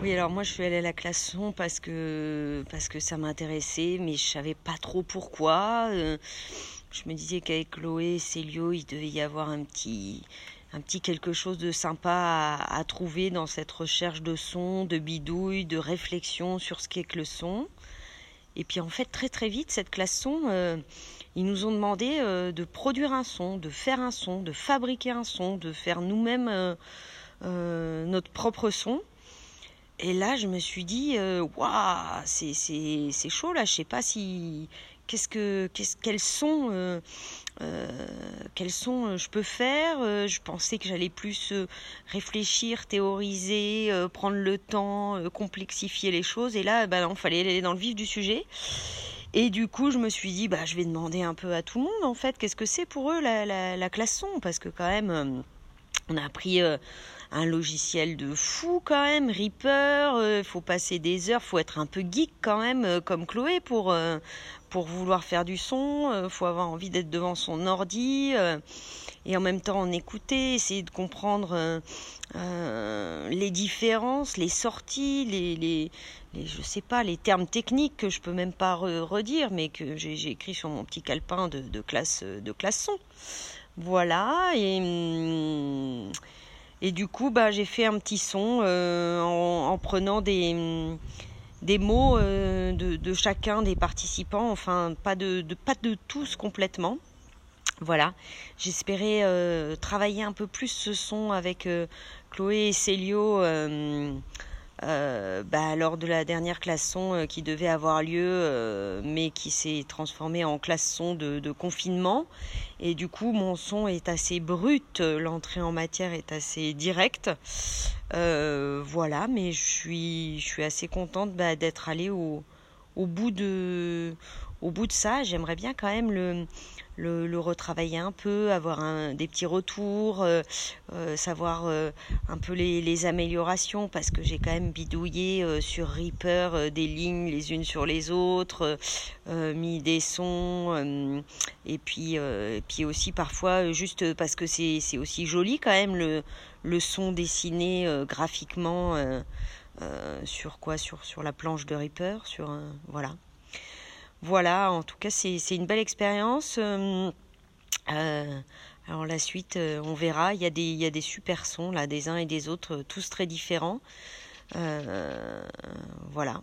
Oui, alors moi je suis allée à la classe son parce que, parce que ça m'intéressait, mais je savais pas trop pourquoi. Euh, je me disais qu'avec Chloé et Célio, il devait y avoir un petit, un petit quelque chose de sympa à, trouver dans cette recherche de son, de bidouille, de réflexion sur ce qu'est que le son. Et puis en fait, très très vite, cette classe son, euh, ils nous ont demandé euh, de produire un son, de faire un son, de fabriquer un son, de faire nous-mêmes notre propre son. Et là, je me suis dit, euh, waouh, c'est, c'est, chaud là, je sais pas si. Qu'est-ce que, qu'est-ce, quels sont, euh, euh, quels je peux faire Je pensais que j'allais plus réfléchir, théoriser, prendre le temps, complexifier les choses. Et là, bah, fallait aller dans le vif du sujet. Et du coup, je me suis dit, bah, je vais demander un peu à tout le monde, en fait, qu'est-ce que c'est pour eux la, la, la classe son? Parce que quand même, on a appris un logiciel de fou quand même, Reaper, il euh, faut passer des heures, faut être un peu geek quand même, euh, comme Chloé, pour, euh, pour vouloir faire du son, faut avoir envie d'être devant son ordi, et en même temps en écouter, essayer de comprendre les différences, les sorties, les, je sais pas, les termes techniques que je peux même pas redire, mais que j'ai écrit sur mon petit calepin de, de, classe, de classe son. Voilà, et... Hum, et du coup, bah, j'ai fait un petit son euh, en, prenant des, des mots euh, de, chacun des participants, enfin pas de, pas de tous complètement. Voilà, j'espérais euh, travailler un peu plus ce son avec Chloé et Célio euh, bah, lors de la dernière classe son euh, qui devait avoir lieu, euh, mais qui s'est transformée en classe son de, confinement. Et du coup, mon son est assez brut, l'entrée en matière est assez directe. voilà, mais je suis, je suis assez contente bah, d'être allée au, au, bout de, au bout de ça. J'aimerais bien quand même le le, retravailler un peu, avoir des petits retours, euh, euh, savoir euh, un peu les, améliorations, parce que j'ai quand même bidouillé sur Reaper des lignes les unes sur les autres, mis des sons, et puis, et puis aussi parfois juste parce que c'est aussi joli quand même le, le son dessiné graphiquement. Sur quoi sur, la planche de Reaper sur voilà voilà, en tout cas, c'est une belle expérience. Euh, euh, alors la suite, euh, on verra. Il y, a des, il y a des super sons là, des uns et des autres, tous très différents. voilà.